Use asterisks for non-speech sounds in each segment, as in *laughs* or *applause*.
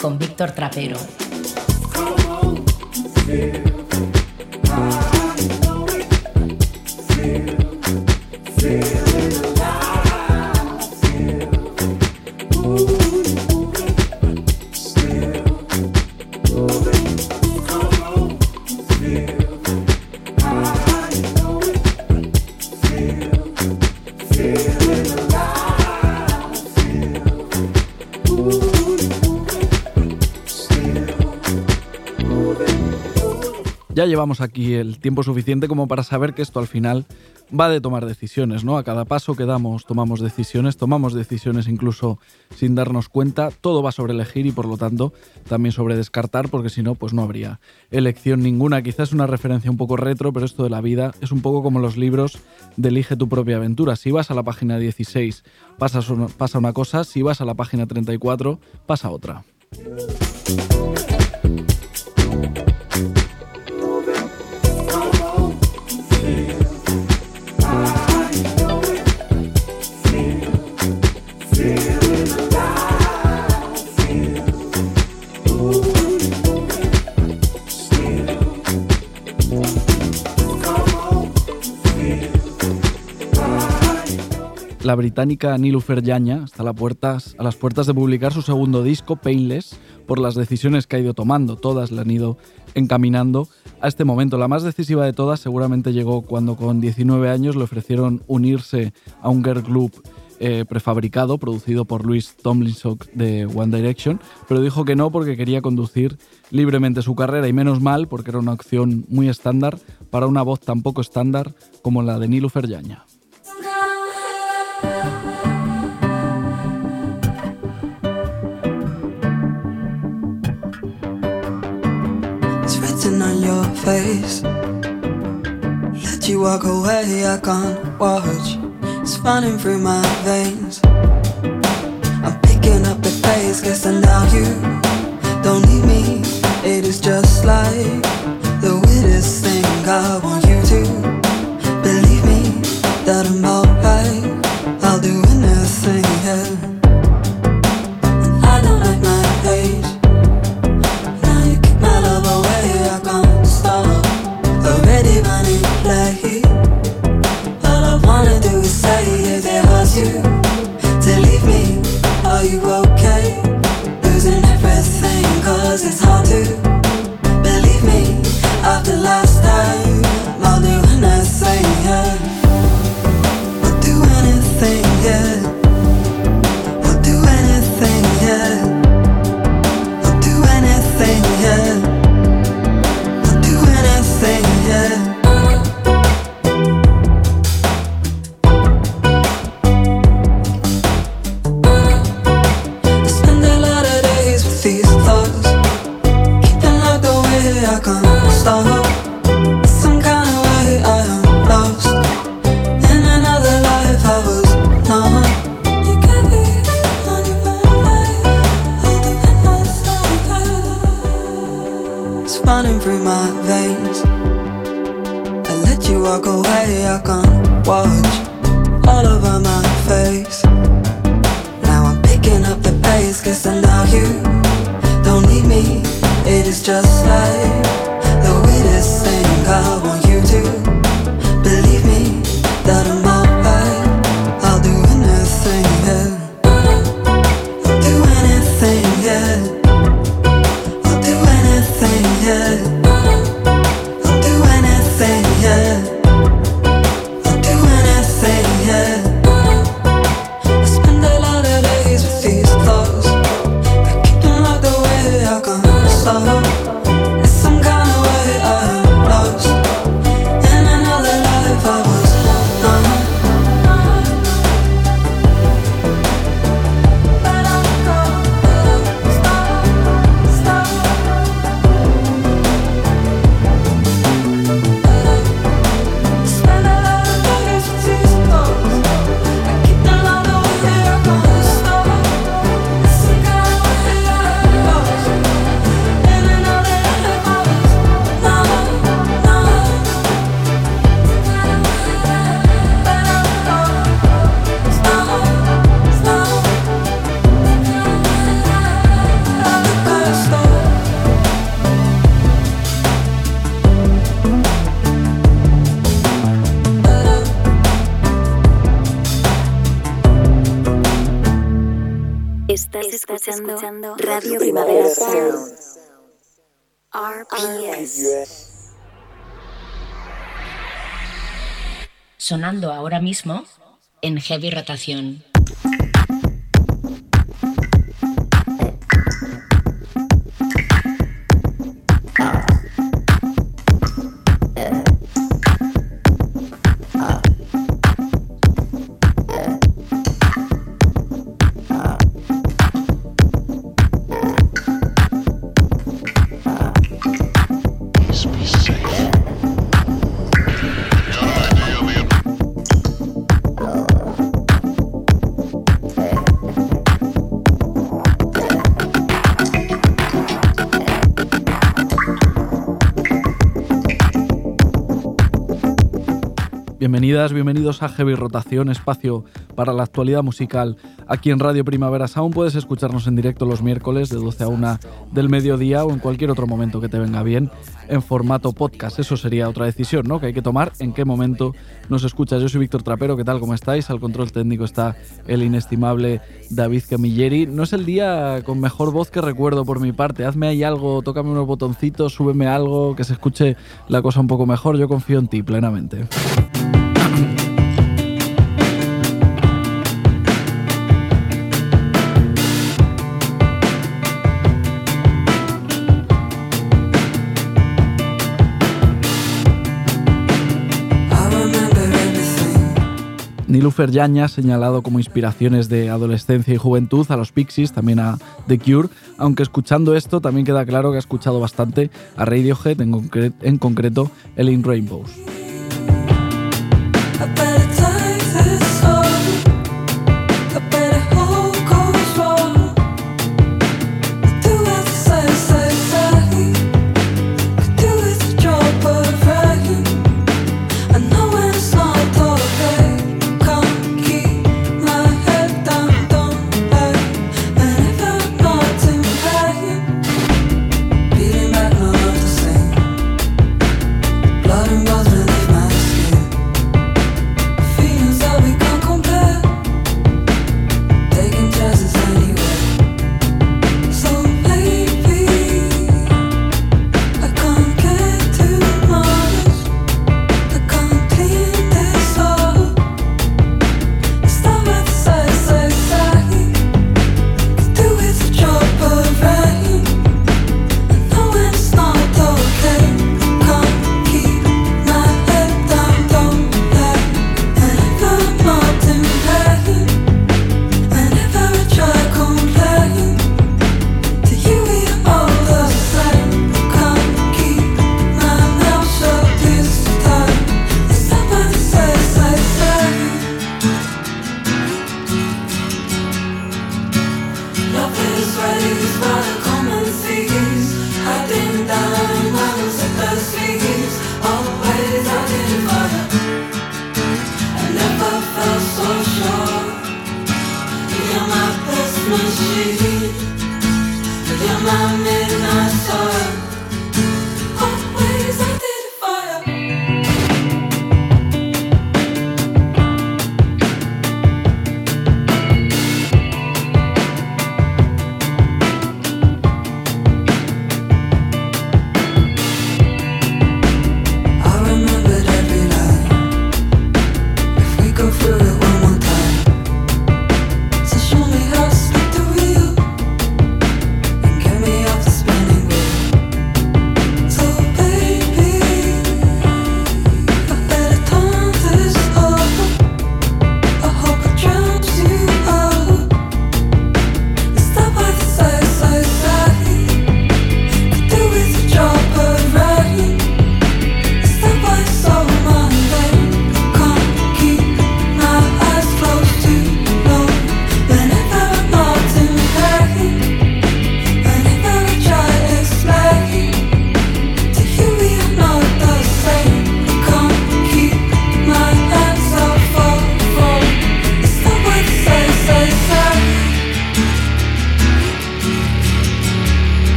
Con Víctor Trapero. Llevamos aquí el tiempo suficiente como para saber que esto al final va de tomar decisiones, ¿no? A cada paso que damos tomamos decisiones, tomamos decisiones incluso sin darnos cuenta, todo va sobre elegir y por lo tanto también sobre descartar, porque si no, pues no habría elección ninguna. Quizás una referencia un poco retro, pero esto de la vida es un poco como los libros de Elige tu propia aventura. Si vas a la página 16 pasa una cosa, si vas a la página 34 pasa otra. Británica Nilufer Yaña está a, a las puertas de publicar su segundo disco, Painless, por las decisiones que ha ido tomando. Todas le han ido encaminando a este momento. La más decisiva de todas seguramente llegó cuando con 19 años le ofrecieron unirse a un girl group eh, prefabricado producido por Louis Tomlinson de One Direction, pero dijo que no porque quería conducir libremente su carrera y menos mal porque era una opción muy estándar para una voz tan poco estándar como la de Nilufer Yaña. On your face. Let you walk away, I can't watch. It's running through my veins. I'm picking up the pace, guess I know you don't need me. It is just like thing yet. Sound. RPS. Sonando ahora mismo en heavy rotación. Bienvenidas, bienvenidos a Heavy Rotación, espacio para la actualidad musical. Aquí en Radio Primavera Sound puedes escucharnos en directo los miércoles de 12 a 1 del mediodía o en cualquier otro momento que te venga bien en formato podcast. Eso sería otra decisión, ¿no? Que hay que tomar en qué momento nos escuchas. Yo soy Víctor Trapero, ¿qué tal? ¿Cómo estáis? Al control técnico está el inestimable David Camilleri. No es el día con mejor voz que recuerdo por mi parte. Hazme ahí algo, tócame unos botoncitos, súbeme algo, que se escuche la cosa un poco mejor. Yo confío en ti plenamente. Nilufer Yaña señalado como inspiraciones de adolescencia y juventud a los Pixies, también a The Cure, aunque escuchando esto también queda claro que ha escuchado bastante a Radiohead, en, en concreto el In Rainbows.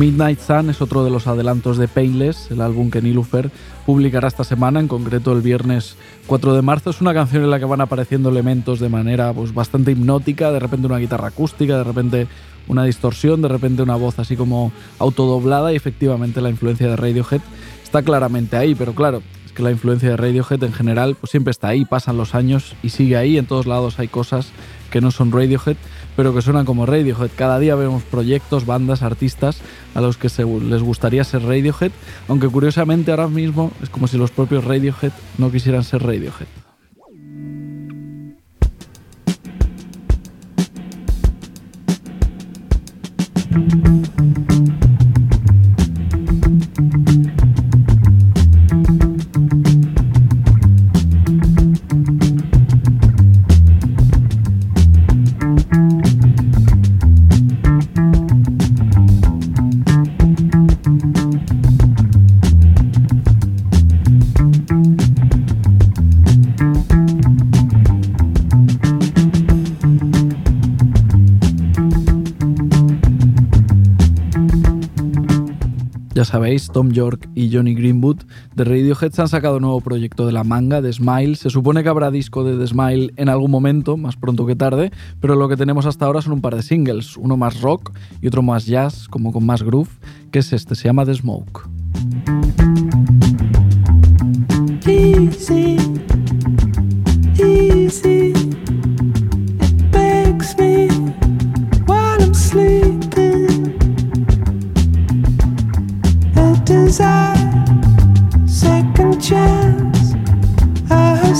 Midnight Sun es otro de los adelantos de Painless, el álbum que Nilufer publicará esta semana, en concreto el viernes 4 de marzo. Es una canción en la que van apareciendo elementos de manera pues, bastante hipnótica, de repente una guitarra acústica, de repente una distorsión, de repente una voz así como autodoblada y efectivamente la influencia de Radiohead está claramente ahí, pero claro, es que la influencia de Radiohead en general pues siempre está ahí, pasan los años y sigue ahí, en todos lados hay cosas que no son Radiohead, pero que suenan como Radiohead. Cada día vemos proyectos, bandas, artistas a los que les gustaría ser Radiohead, aunque curiosamente ahora mismo es como si los propios Radiohead no quisieran ser Radiohead. Tom York y Johnny Greenwood de Radiohead han sacado un nuevo proyecto de la manga, de Smile. Se supone que habrá disco de The Smile en algún momento, más pronto que tarde, pero lo que tenemos hasta ahora son un par de singles, uno más rock y otro más jazz, como con más groove, que es este, se llama The Smoke. desire, second chance, a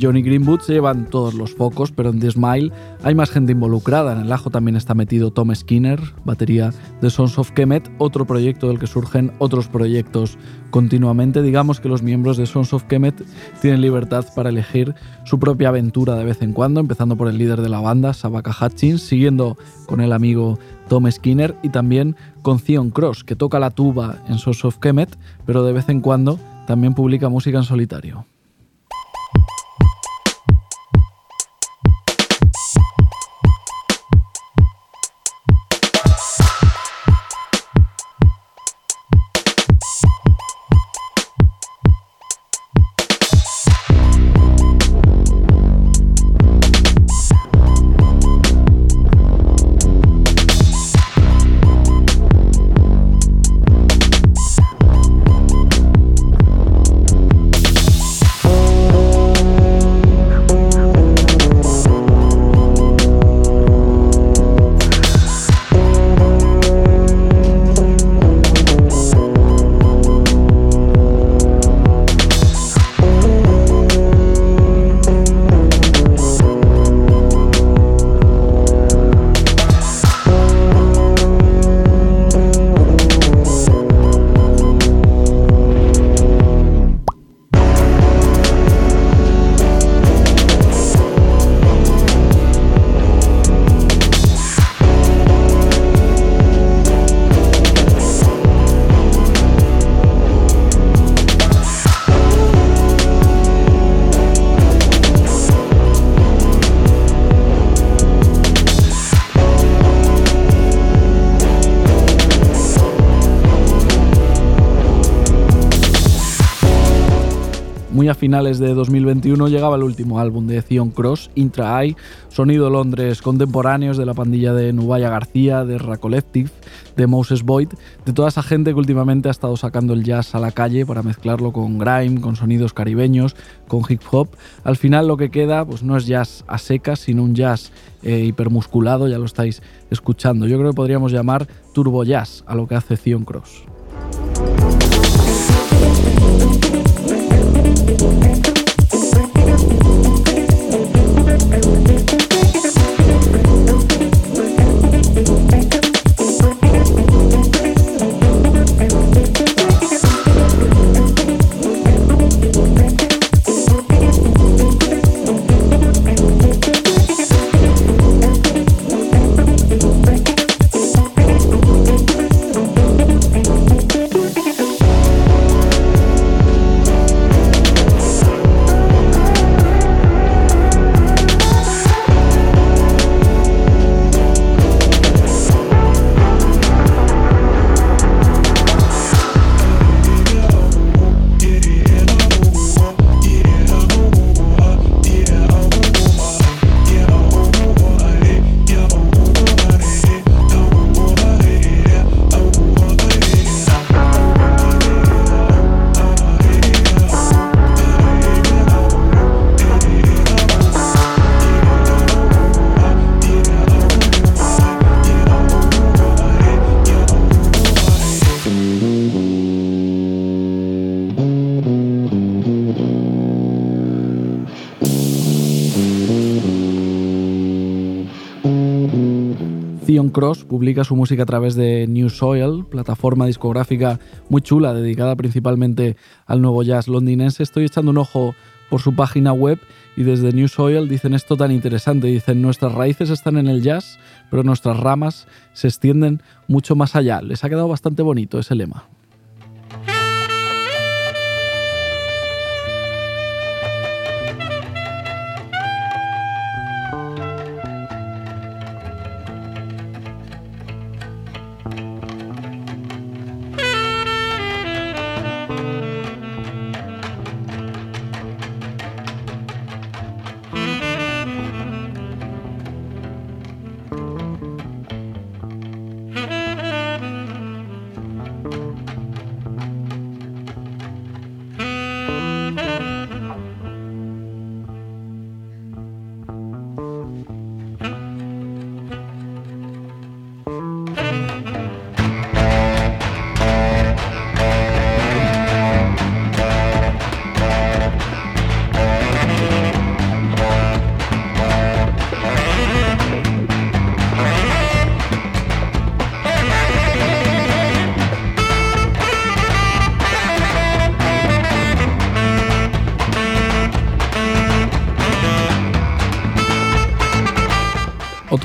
Johnny Greenwood se llevan todos los focos, pero en The Smile hay más gente involucrada. En el ajo también está metido Tom Skinner, batería de Sons of Kemet, otro proyecto del que surgen otros proyectos continuamente. Digamos que los miembros de Sons of Kemet tienen libertad para elegir su propia aventura de vez en cuando, empezando por el líder de la banda, Sabaka Hutchins, siguiendo con el amigo Tom Skinner y también con Theon Cross, que toca la tuba en Sons of Kemet, pero de vez en cuando también publica música en solitario. A finales de 2021 llegaba el último álbum de Theon Cross, Intra Eye, sonido Londres contemporáneos de la pandilla de Nubaya García, de Racollective, de Moses Boyd, de toda esa gente que últimamente ha estado sacando el jazz a la calle para mezclarlo con grime, con sonidos caribeños, con hip hop. Al final lo que queda pues no es jazz a secas, sino un jazz eh, hipermusculado, ya lo estáis escuchando. Yo creo que podríamos llamar turbo jazz a lo que hace Theon Cross. Cross publica su música a través de New Soil, plataforma discográfica muy chula dedicada principalmente al nuevo jazz londinense. Estoy echando un ojo por su página web y desde New Soil dicen esto tan interesante. Dicen, nuestras raíces están en el jazz, pero nuestras ramas se extienden mucho más allá. Les ha quedado bastante bonito ese lema.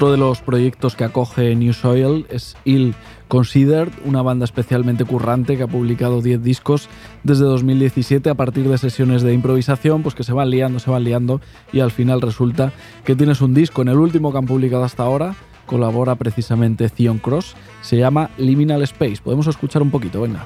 Otro de los proyectos que acoge New Soil es Ill Considered, una banda especialmente currante que ha publicado 10 discos desde 2017 a partir de sesiones de improvisación, pues que se van liando, se van liando y al final resulta que tienes un disco. En el último que han publicado hasta ahora colabora precisamente Theon Cross, se llama Liminal Space. Podemos escuchar un poquito, venga.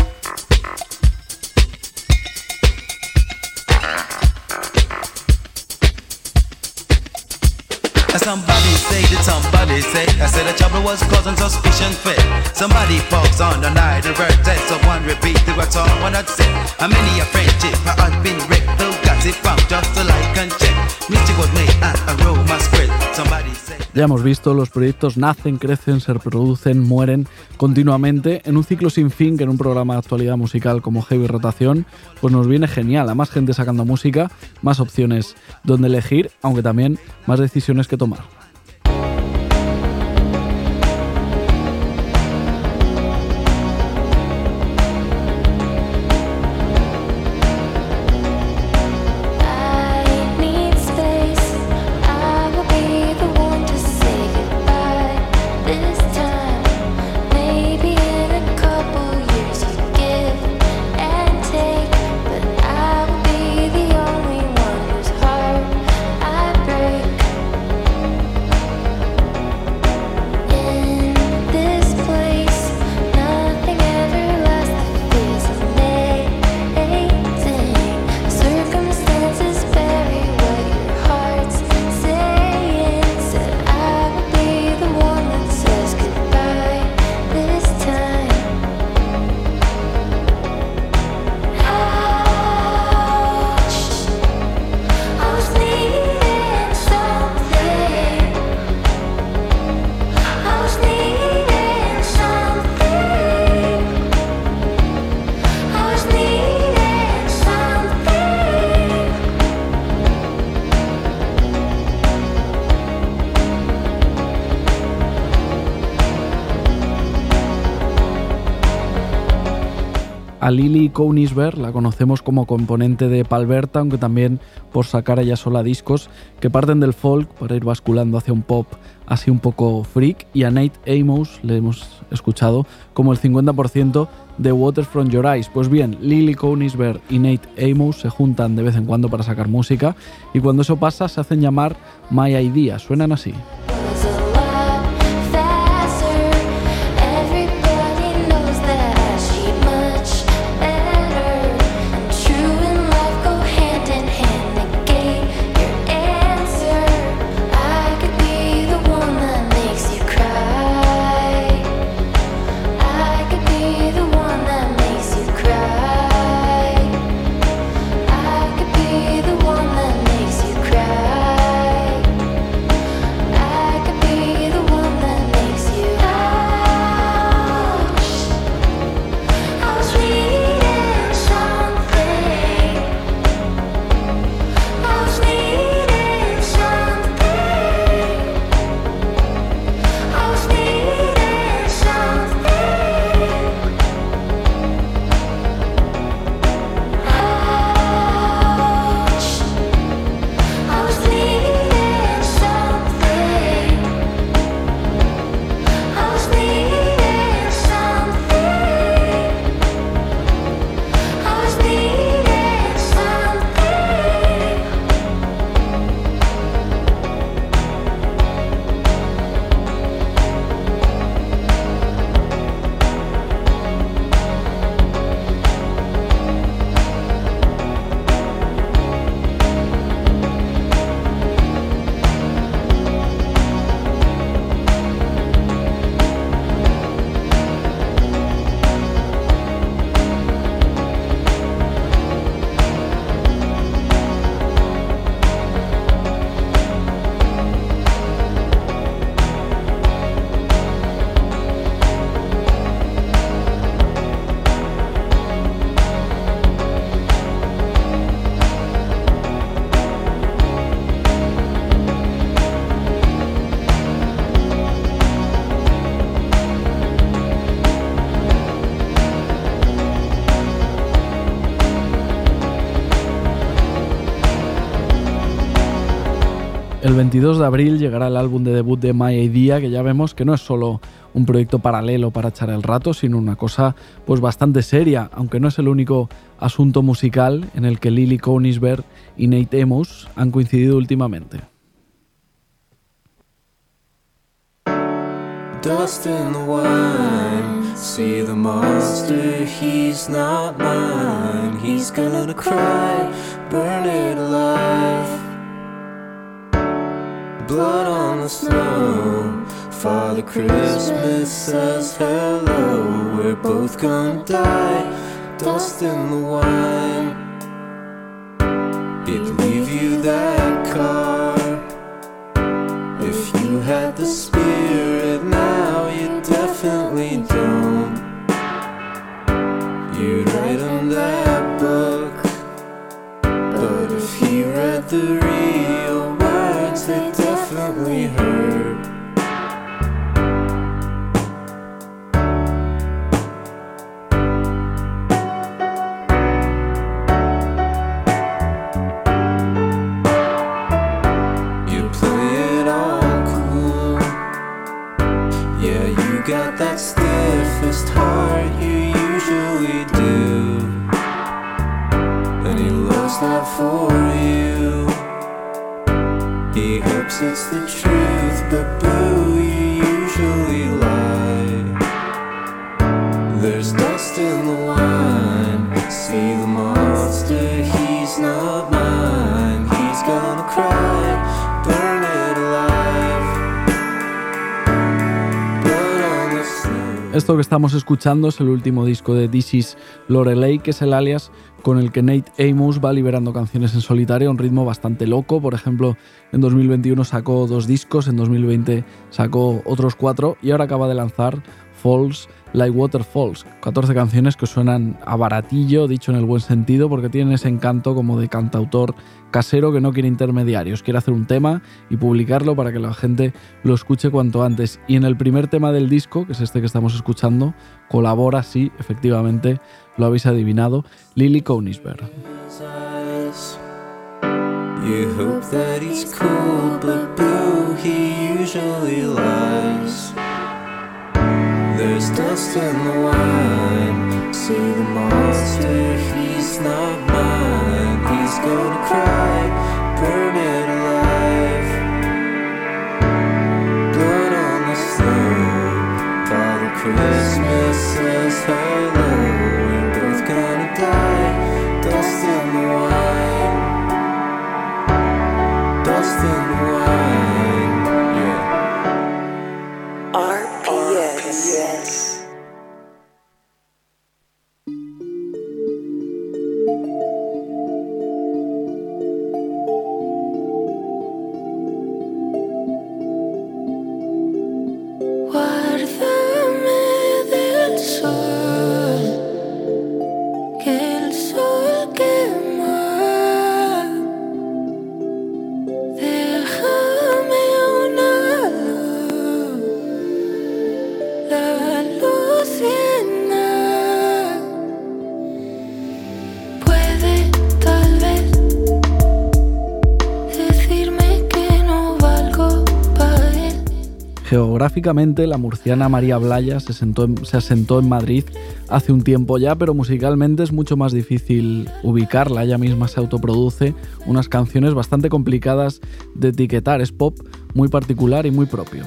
Somebody say I said the trouble was causing suspicion fit. Somebody falls on the night of birthday, so one repeat to what someone had said. How many a friendship had been wrecked, who got it from just to like and check. Mystic was made and aroma spread. Somebody say. Ya hemos visto, los proyectos nacen, crecen, se reproducen, mueren continuamente en un ciclo sin fin que en un programa de actualidad musical como Heavy Rotación, pues nos viene genial. A más gente sacando música, más opciones donde elegir, aunque también más decisiones que tomar. La conocemos como componente de Palberta, aunque también por sacar ella sola discos que parten del folk para ir basculando hacia un pop así un poco freak. Y a Nate Amos le hemos escuchado como el 50% de Water From Your Eyes. Pues bien, Lily Kounisberg y Nate Amos se juntan de vez en cuando para sacar música y cuando eso pasa se hacen llamar My Idea. Suenan así. 22 de abril llegará el álbum de debut de My Idea, que ya vemos que no es solo un proyecto paralelo para echar el rato, sino una cosa pues bastante seria, aunque no es el único asunto musical en el que Lily Konisberg y Nate Amos han coincidido últimamente. Blood on the snow, Father Christmas says hello. We're both gonna die, dust in the wine. He'd leave you that car if you had the spirit now. You definitely don't. You'd write him that book, but if he read the they heard. Estamos escuchando es el último disco de This is Lorelei, que es el alias con el que Nate Amos va liberando canciones en solitario a un ritmo bastante loco. Por ejemplo, en 2021 sacó dos discos, en 2020 sacó otros cuatro y ahora acaba de lanzar Falls Like Waterfalls. 14 canciones que suenan a baratillo, dicho en el buen sentido, porque tienen ese encanto como de cantautor casero que no quiere intermediarios, quiere hacer un tema y publicarlo para que la gente lo escuche cuanto antes. Y en el primer tema del disco, que es este que estamos escuchando, colabora, sí, efectivamente, lo habéis adivinado, Lily Konisberg. There's dust in the wine. See the monster, he's not mine. He's gonna cry, burn Geográficamente, la murciana María Blaya se, sentó en- se asentó en Madrid hace un tiempo ya, pero musicalmente es mucho más difícil ubicarla. Ella misma se autoproduce unas canciones bastante complicadas de etiquetar. Es pop muy particular y muy propio.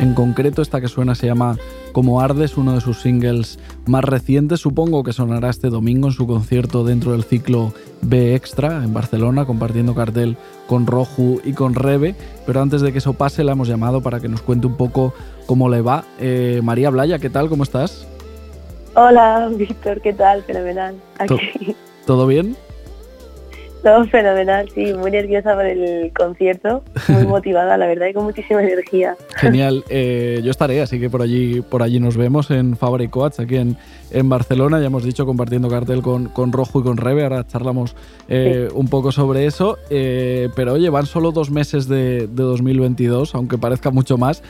En concreto, esta que suena se llama Como Arde, es uno de sus singles más recientes. Supongo que sonará este domingo en su concierto dentro del ciclo B Extra en Barcelona, compartiendo cartel con Roju y con Rebe. Pero antes de que eso pase, la hemos llamado para que nos cuente un poco cómo le va. Eh, María Blaya, ¿qué tal? ¿Cómo estás? Hola, Víctor, ¿qué tal? Fenomenal. Aquí. ¿Todo bien? Todo fenomenal, sí, muy nerviosa por el concierto, muy *laughs* motivada, la verdad, y con muchísima energía. Genial, *laughs* eh, yo estaré, así que por allí, por allí nos vemos en Fabri Coats, aquí en, en Barcelona, ya hemos dicho, compartiendo cartel con, con Rojo y con Rebe, ahora charlamos eh, un poco sobre eso, eh, pero oye, van solo dos meses de, de 2022, aunque parezca mucho más.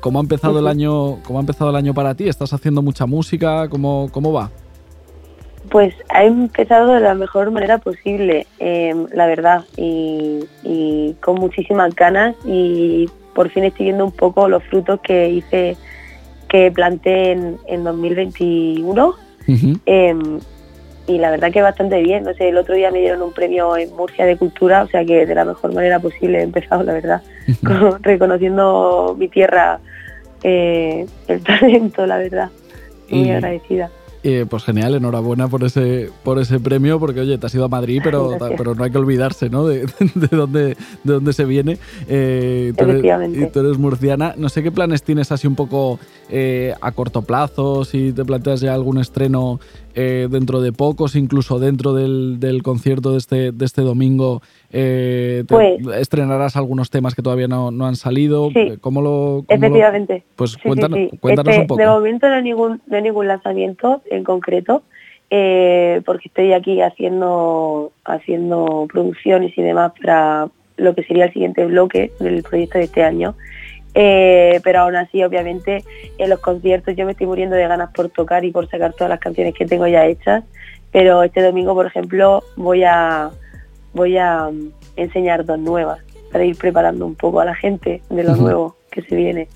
¿Cómo ha empezado el año? ¿Cómo ha empezado el año para ti? ¿Estás haciendo mucha música? ¿Cómo, cómo va? Pues ha empezado de la mejor manera posible, eh, la verdad, y, y con muchísimas ganas y por fin estoy viendo un poco los frutos que hice, que planté en, en 2021. Eh, y la verdad que bastante bien. No sé, el otro día me dieron un premio en Murcia de Cultura, o sea que de la mejor manera posible he empezado, la verdad, *laughs* con- reconociendo mi tierra, eh, el talento, la verdad. Muy Y- agradecida. Eh, pues genial, enhorabuena por ese, por ese premio, porque oye, te has ido a Madrid, pero, Gracias. pero no hay que olvidarse, ¿no? De, *laughs* de dónde, de dónde se viene. Eh, tú eres- tú eres murciana. No sé qué planes tienes así un poco eh, a corto plazo, si te planteas ya algún estreno eh, dentro de pocos, incluso dentro del, del concierto de este, de este domingo. eh, te- Pues- estrenarás algunos temas que todavía no, no han salido. Sí. ¿Cómo lo, cómo lo- Efectivamente. Pues sí, cuéntanos, sí. cuéntanos Este, un poco. De momento no hay ningún, no hay ningún lanzamiento en concreto, eh, porque estoy aquí haciendo, haciendo producciones y demás para lo que sería el siguiente bloque del proyecto de este año. Eh, pero aún así, obviamente, en los conciertos yo me estoy muriendo de ganas por tocar y por sacar todas las canciones que tengo ya hechas. Pero este domingo, por ejemplo, voy a voy a mm, enseñar dos nuevas para ir preparando un poco a la gente de lo nuevo que se viene.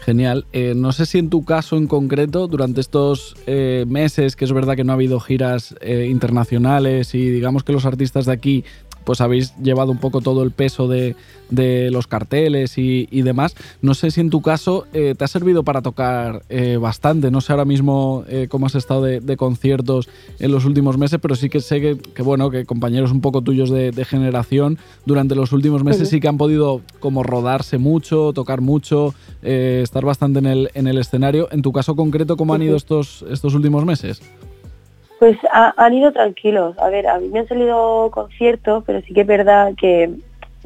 Genial. Eh, no sé si en tu caso en concreto, durante estos eh, meses, que es verdad que no ha habido giras eh, internacionales y digamos que los artistas de aquí pues habéis llevado un poco todo el peso de, de los carteles y, y demás. No sé si en tu caso eh, te ha servido para tocar eh, bastante. No sé ahora mismo eh, cómo has estado de, de conciertos en los últimos meses, pero sí que sé que, que, bueno, que compañeros un poco tuyos de, de generación durante los últimos meses sí que han podido como rodarse mucho, tocar mucho, estar bastante en el, en el escenario. En tu caso concreto, ¿cómo han ido estos, estos últimos meses? Pues ha- han ido tranquilos. A ver, a mí me han salido conciertos, pero sí que es verdad que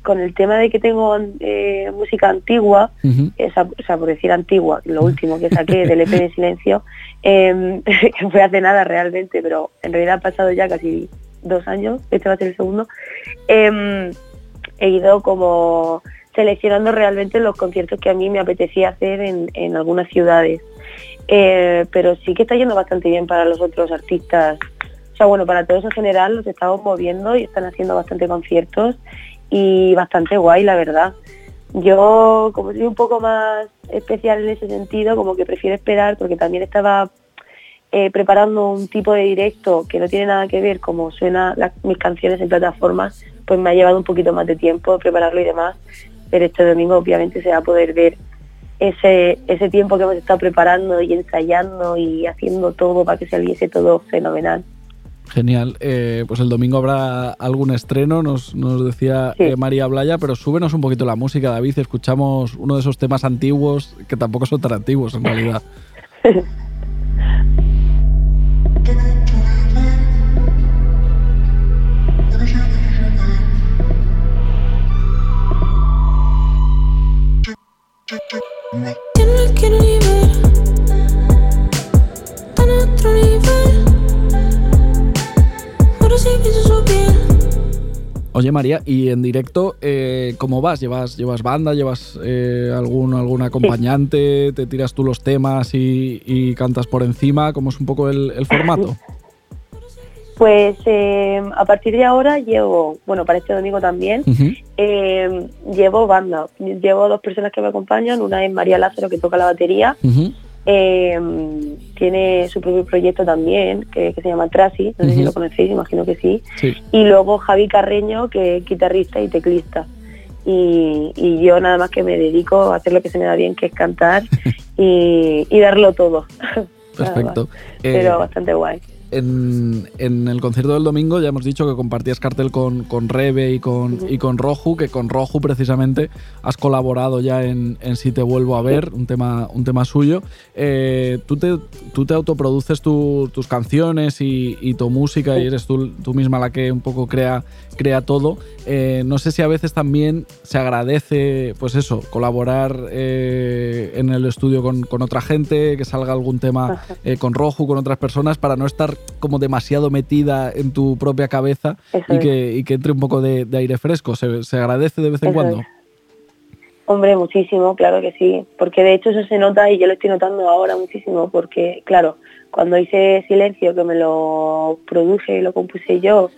con el tema de que tengo eh, música antigua, Ujú. esa, o sea, por decir antigua, lo último que saqué del EP de Silencio, eh, *laughs* que fue hace nada realmente, pero en realidad han pasado ya casi dos años, este va a ser el segundo, eh, he ido como seleccionando realmente los conciertos que a mí me apetecía hacer en, en algunas ciudades. Eh, pero sí que está yendo bastante bien para los otros artistas. O sea, bueno, para todos en general los estamos moviendo y están haciendo bastante conciertos y bastante guay, la verdad. Yo, como soy un poco más especial en ese sentido, como que prefiero esperar porque también estaba eh, preparando un tipo de directo que no tiene nada que ver como suenan las- mis canciones en plataformas, pues me ha llevado un poquito más de tiempo prepararlo y demás, pero este domingo obviamente se va a poder ver ese, ese tiempo que hemos estado preparando y ensayando y haciendo todo para que saliese todo fenomenal. Genial. Eh, pues el domingo habrá algún estreno, nos, nos decía Sí. eh, María Blaya, pero súbenos un poquito la música, David. Escuchamos uno de esos temas antiguos, que tampoco son tan antiguos en realidad. *laughs* Oye María, y en directo, eh, ¿cómo vas? ¿Llevas, llevas banda? ¿Llevas eh, algún, algún acompañante? ¿Te tiras tú los temas y, y cantas por encima? ¿Cómo es un poco el, el formato? Pues eh, a partir de ahora llevo, bueno, para este domingo también, eh, llevo banda. Llevo dos personas que me acompañan, una es María Lázaro que toca la batería. Eh, tiene su propio proyecto también que, que se llama Trasi, no sé si lo conocéis, imagino que sí. Sí. Y luego Javi Carreño, que es guitarrista y teclista. Y, y yo nada más que me dedico a hacer lo que se me da bien, que es cantar *laughs* y, y darlo todo. Perfecto. más. Eh, Pero bastante guay. En, en el concierto del domingo ya hemos dicho que compartías cartel con, con Rebe y con, y con Roju, que con Roju precisamente has colaborado ya en, en Si te vuelvo a ver, un tema, un tema suyo. Eh, tú, te, tú te autoproduces tu- tus canciones y, y tu música y eres tú, tú misma la que un poco crea, crea todo. Eh, no sé si a veces también se agradece, pues eso, colaborar eh, en el estudio con, con otra gente, que salga algún tema con Roju, con otras personas, para no estar como demasiado metida en tu propia cabeza y que, y que entre un poco de, de aire fresco. Se, se agradece de vez en Eso cuando. es. Hombre, muchísimo, claro que sí, porque de hecho eso se nota y yo lo estoy notando ahora muchísimo, porque claro, cuando hice Silencio, que me lo produje y lo compuse yo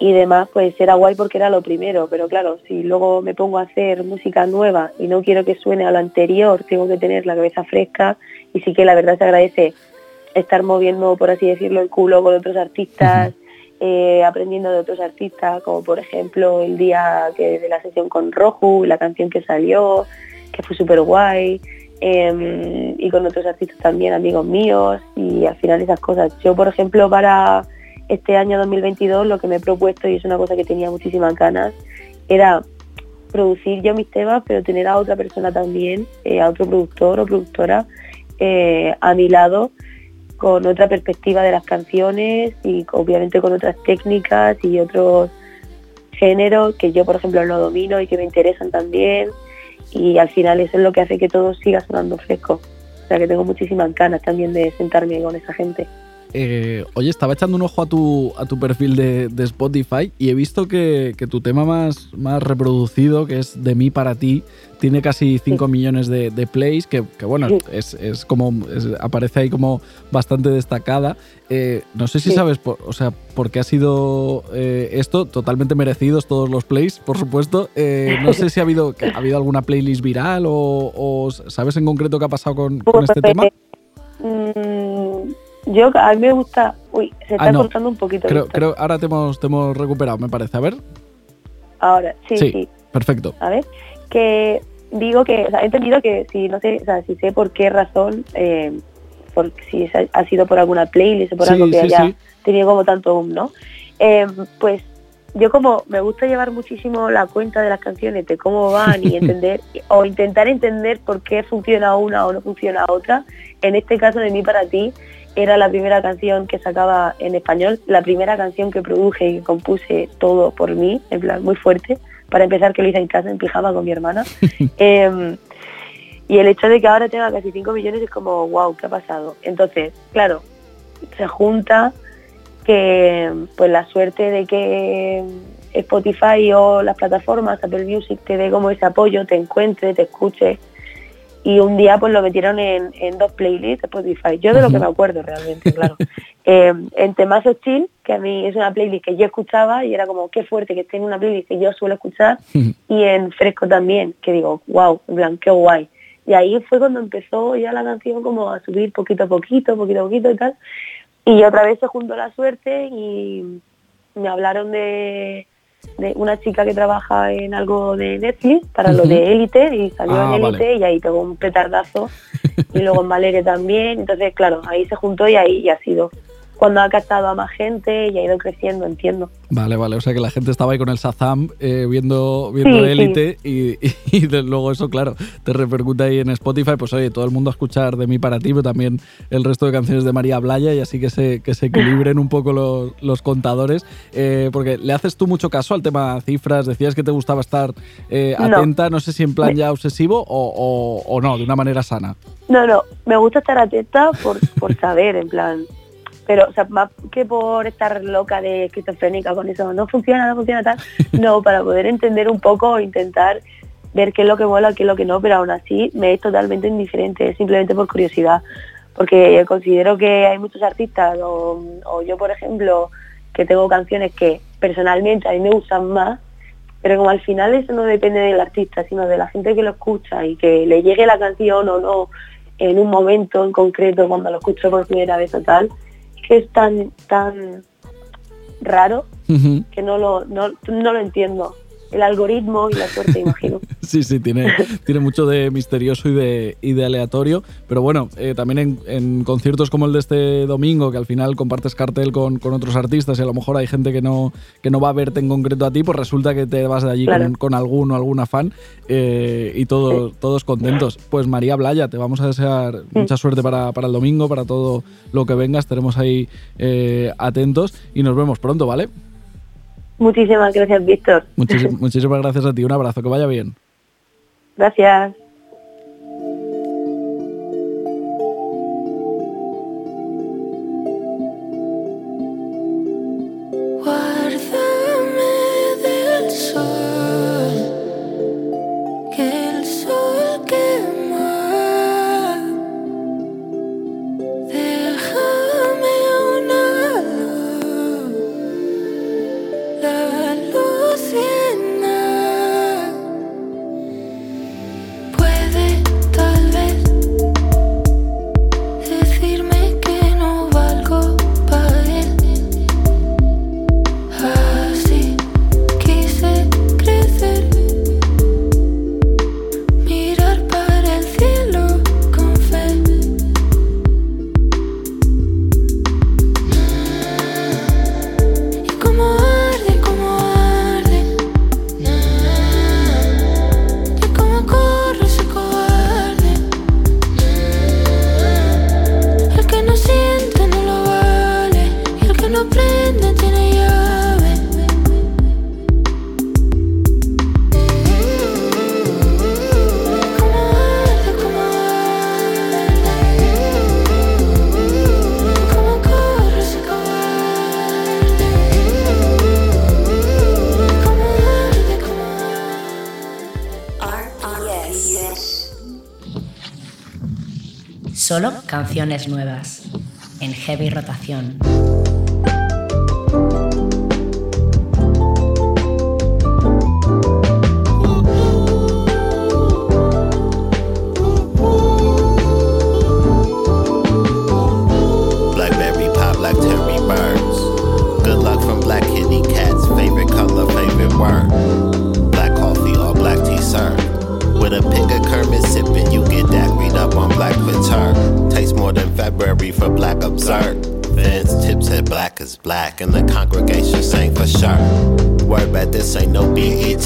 y demás, pues era guay porque era lo primero, pero claro, si luego me pongo a hacer música nueva y no quiero que suene a lo anterior, tengo que tener la cabeza fresca y sí que la verdad se agradece estar moviendo, por así decirlo, el culo con otros artistas, eh, aprendiendo de otros artistas, como por ejemplo el día que de la sesión con Roju, la canción que salió, que fue súper guay, eh, y con otros artistas también, amigos míos, y al final esas cosas. Yo, por ejemplo, para este año 2022 lo que me he propuesto, y es una cosa que tenía muchísimas ganas, era producir yo mis temas, pero tener a otra persona también, eh, a otro productor o productora eh, a mi lado, con otra perspectiva de las canciones y obviamente con otras técnicas y otros géneros que yo, por ejemplo, no domino y que me interesan también. Y al final eso es lo que hace que todo siga sonando fresco. O sea que tengo muchísimas ganas también de sentarme con esa gente. Eh, oye, estaba echando un ojo a tu, a tu perfil de, de Spotify y he visto que, que tu tema más, más reproducido, que es De mí para ti, tiene casi 5 millones de, de plays, que, que bueno, Sí. es, es como es- aparece ahí como bastante destacada. Eh, no sé si Sí. sabes, por, o sea, por qué ha sido eh, esto, totalmente merecidos todos los plays, por supuesto. Eh, no sé si ha habido, ha habido alguna playlist viral o, o sabes en concreto qué ha pasado con, con este Pues, tema. mm, yo, a mí me gusta... Uy, se está Ah, no. cortando un poquito. Creo, creo ahora te hemos, te hemos recuperado, me parece. A ver. Ahora, sí, Sí. sí. Perfecto. A ver, que digo que, o sea, he entendido que si no sé, o sea, si sé por qué razón, eh, por, si ha sido por alguna playlist o por Sí, algo que sí, haya sí. tenido como tanto boom, ¿no? Eh, pues yo como me gusta llevar muchísimo la cuenta de las canciones, de cómo van y *laughs* entender, o intentar entender por qué funciona una o no funciona otra. En este caso de mí para ti era la primera canción que sacaba en español, la primera canción que produje y que compuse todo por mí, en plan muy fuerte. Para empezar que lo hice en casa en pijama con mi hermana. *laughs* Em, y el hecho de que ahora tenga casi 5 millones es como, wow, ¿qué ha pasado? Entonces, claro, se junta que pues la suerte de que Spotify o las plataformas, Apple Music, te dé como ese apoyo, te encuentre, te escuche. Y un día pues lo metieron en, en dos playlists de Spotify. Yo de lo que me acuerdo realmente, claro. *laughs* Eh, en Temazo Chill, que a mí es una playlist que yo escuchaba y era como, qué fuerte que esté en una playlist que yo suelo escuchar y en Fresco también, que digo, wow, en plan, qué guay. Y ahí fue cuando empezó ya la canción como a subir poquito a poquito, poquito a poquito y tal. Y otra vez se juntó la suerte y me hablaron de, de una chica que trabaja en algo de Netflix para lo de Élite y salió Ah, en vale. Élite y ahí pegó un petardazo *laughs* y luego en Valeria también. Entonces, claro, ahí se juntó y ahí ya ha sido cuando ha captado a más gente y ha ido creciendo, entiendo. Vale, vale. O sea que la gente estaba ahí con el Shazam eh, viendo, viendo Sí, Élite y, *laughs* y de- luego eso, claro, te repercute ahí en Spotify. Pues oye, todo el mundo a escuchar de mí para ti, pero también el resto de canciones de María Blaya y así que se, que se equilibren un poco los, los contadores. Eh, porque le haces tú mucho caso al tema cifras. Decías que te gustaba estar eh, No. atenta, no sé si en plan ya obsesivo o, o- o no, de una manera sana. No, no, me gusta estar atenta por, por saber, en plan. Pero, o sea, más que por estar loca de esquizofrénica con eso, no funciona, no funciona tal. *laughs* No, para poder entender un poco intentar ver qué es lo que mola, qué es lo que no, pero aún así me es totalmente indiferente, simplemente por curiosidad. Porque considero que hay muchos artistas, o, o yo, por ejemplo, que tengo canciones que personalmente a mí me gustan más, pero como al final eso no depende del artista, sino de la gente que lo escucha y que le llegue la canción o no en un momento en concreto cuando lo escucho por primera vez o tal, que es tan, tan raro que no lo, no, no lo entiendo. El algoritmo y la suerte, *laughs* imagino. Sí, sí, tiene, tiene mucho de misterioso y de, y de aleatorio. Pero bueno, eh, también en, en conciertos como el de este domingo, que al final compartes cartel con, con otros artistas y a lo mejor hay gente que no, que no va a verte en concreto a ti, pues resulta que te vas de allí Claro. con, con alguno alguna fan eh, y todo- todos contentos. Pues María Blaya, te vamos a desear mucha suerte para, para el domingo, para todo lo que venga. Estaremos ahí eh, atentos y nos vemos pronto, ¿vale? Muchísimas gracias, Víctor. Muchísimas, *laughs* muchísimas gracias a ti. Un abrazo, que vaya bien. Gracias. La nuevas. En heavy rotación. This ain't no BET.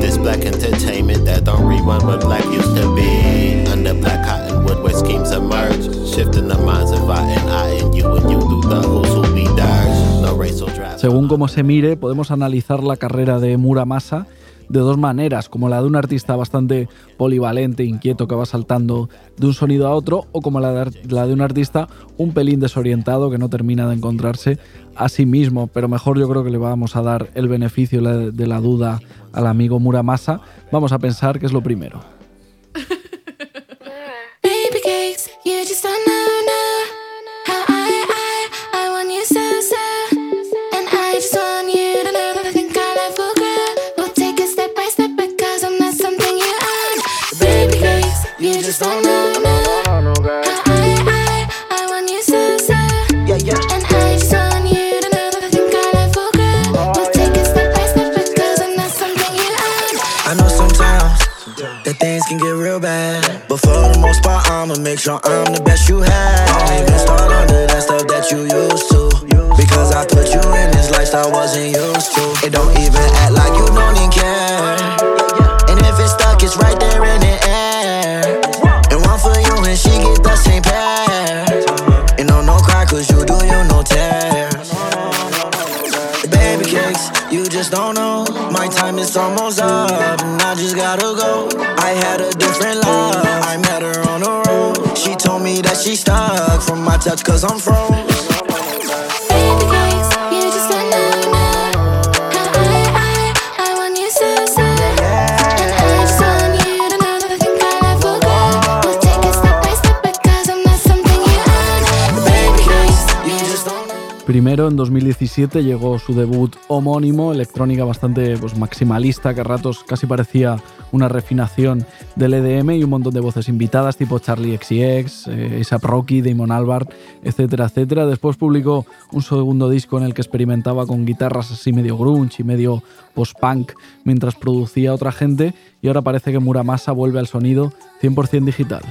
This black entertainment that don't rerun what black used to be. Under black cottonwood where schemes emerge. Shifting the minds of I and I and you and you through the who's who be dirge. No racial draft. Según cómo se mire, podemos analizar la carrera de Muramasa de dos maneras, como la de un artista bastante polivalente, inquieto, que va saltando de un sonido a otro, o como la de, un artista un pelín desorientado que no termina de encontrarse a sí mismo. Pero mejor yo creo que le vamos a dar el beneficio de la duda al amigo Muramasa. Vamos a pensar que es lo primero. *laughs* most part, I'ma make sure I'm the best you have. Don't even start under that stuff that you used to. Because I put you in this lifestyle wasn't used to. It don't even act like you don't even care. And if it's stuck, it's right there in the air. And one for you and she get the same pair. And no, no cry, cause you do you no tears. Baby cakes, you just don't know. My time is almost up, and I just gotta go. I had a different love, I met her that she stuck from my touch, cause I'm froze. Primero, en 2017, llegó su debut homónimo, electrónica bastante pues, maximalista, que a ratos casi parecía una refinación del EDM y un montón de voces invitadas tipo Charlie XCX, eh, A$AP Rocky, Damon Albarn, etcétera, etcétera. Después publicó un segundo disco en el que experimentaba con guitarras así medio grunge y medio post-punk mientras producía otra gente y ahora parece que Muramasa vuelve al sonido 100% digital.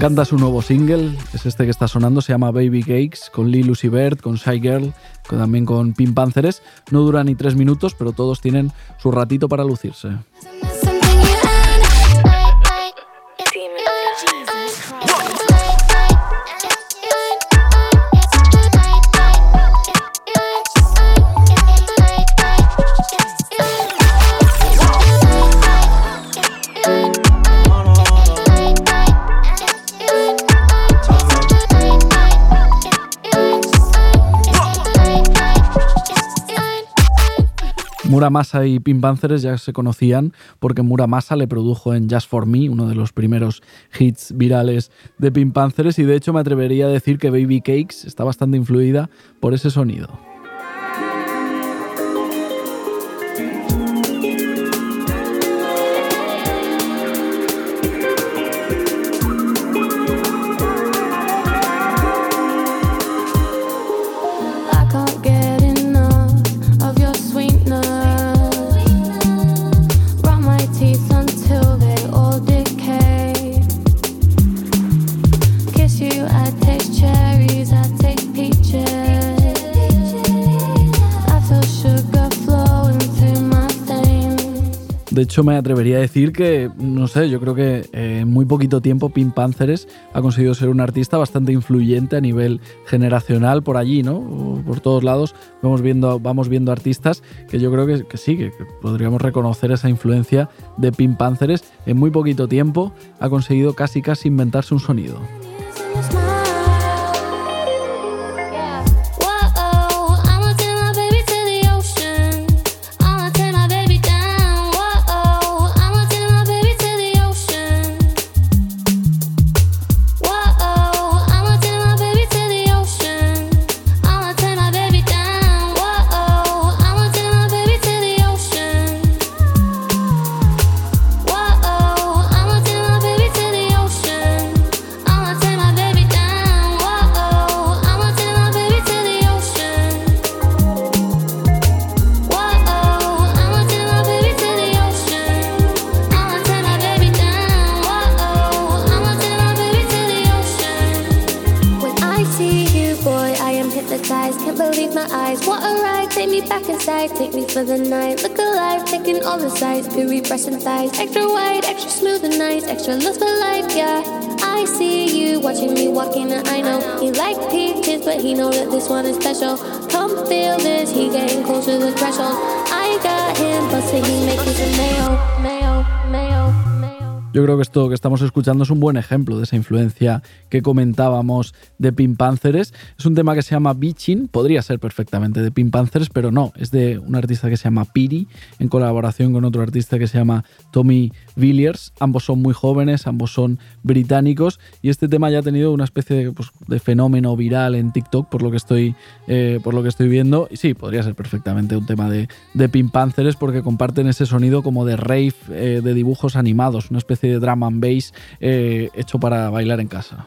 Encanta su nuevo single, es este que está sonando, se llama Baby Cakes, con Lee Lucy Bird, con Shy Girl, también con Pink Panthers. No dura ni tres minutos, pero todos tienen su ratito para lucirse. Muramasa y Pink Panthers ya se conocían porque Muramasa le produjo en Just For Me, uno de los primeros hits virales de Pink Panthers, y de hecho me atrevería a decir que Baby Cakes está bastante influida por ese sonido. De hecho, me atrevería a decir que, no sé, yo creo que eh, en muy poquito tiempo Pink Panthers ha conseguido ser un artista bastante influyente a nivel generacional por allí, ¿no? Por todos lados vamos viendo, vamos viendo artistas que yo creo que, sí, que, podríamos reconocer esa influencia de Pink Panthers. En muy poquito tiempo ha conseguido casi casi inventarse un sonido. Take me back inside, take me for the night. Look alive, taking all the sides. Beauty, breasts, and thighs. Extra wide, extra smooth and nice. Extra looks for life, yeah. I see you watching me walking, and I know he like peaches, but he know that this one is special. Come feel this, he getting closer, to the threshold. I got him busted, he making some mayo. Yo creo que esto que estamos escuchando es un buen ejemplo de esa influencia que comentábamos de Pink Panthers. Es un tema que se llama Beaching, podría ser perfectamente de Pink Panthers, pero no, es de un artista que se llama Piri, en colaboración con otro artista que se llama Tommy Villiers. Ambos son muy jóvenes, ambos son británicos, y este tema ya ha tenido una especie de, pues, fenómeno viral en TikTok, por lo que estoy, eh, por lo que estoy viendo. Y sí, podría ser perfectamente un tema de, de porque comparten ese sonido como de rave eh, de dibujos animados, una especie de drum and bass eh, hecho para bailar en casa.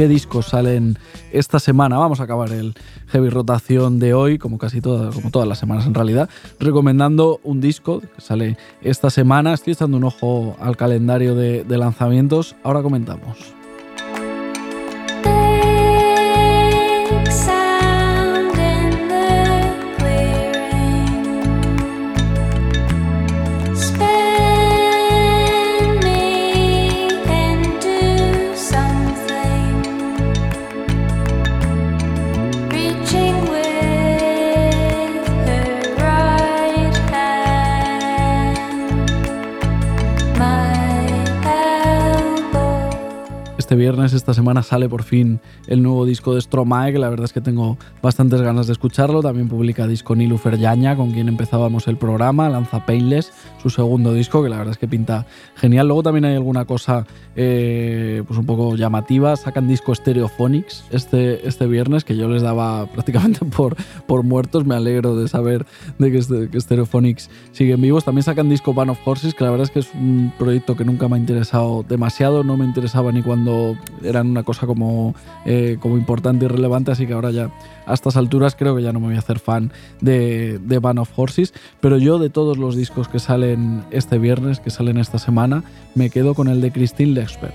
¿Qué discos salen esta semana? Vamos a acabar el heavy rotación de hoy, como casi todas, como todas las semanas en realidad, recomendando un disco que sale esta semana. Estoy echando un ojo al calendario de, de lanzamientos. Ahora comentamos. Este viernes, esta semana, sale por fin el nuevo disco de Stromae, que la verdad es que tengo bastantes ganas de escucharlo. También publica disco Nilufer Yaña, con quien empezábamos el programa. Lanza Painless, su segundo disco, que la verdad es que pinta genial. Luego también hay alguna cosa eh, pues un poco llamativa. Sacan disco Stereophonics este, este viernes, que yo les daba *laughs* prácticamente por, por muertos. Me alegro de saber de que, este- que Stereophonics siguen vivos. También sacan disco Band of Horses, que la verdad es que es un proyecto que nunca me ha interesado demasiado. No me interesaba ni cuando eran una cosa como, eh, como importante y relevante, así que ahora ya a estas alturas creo que ya no me voy a hacer fan de, de Band of Horses. Pero yo de todos los discos que salen este viernes, que salen esta semana, me quedo con el de Christine Lexper.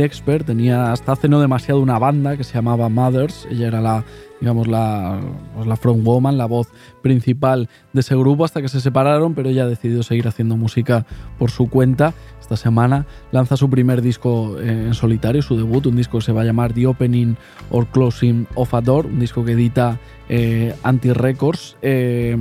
Lexper tenía hasta hace no demasiado una banda que se llamaba Mothers. Ella era la, digamos, la, pues la frontwoman, la voz principal de ese grupo hasta que se separaron, pero ella ha decidido seguir haciendo música por su cuenta. Esta semana lanza su primer disco eh, en solitario, su debut, un disco que se va a llamar The Opening or Closing of a Door, un disco que edita eh, Anti Records. Eh,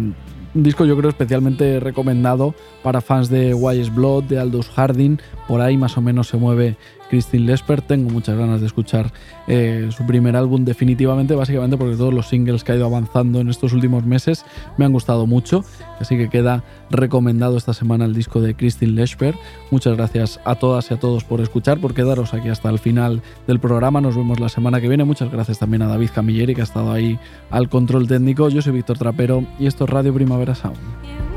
un disco yo creo especialmente recomendado para fans de Wise Blood, de Aldous Harding, por ahí más o menos se mueve Christine Lesper. Tengo muchas ganas de escuchar eh, su primer álbum definitivamente, básicamente porque todos los singles que ha ido avanzando en estos últimos meses me han gustado mucho, así que queda recomendado esta semana el disco de Christine Lesper. Muchas gracias a todas y a todos por escuchar, por quedaros aquí hasta el final del programa. Nos vemos la semana que viene. Muchas gracias también a David Camilleri que ha estado ahí al control técnico. Yo soy Víctor Trapero y esto es Radio Primavera Sound.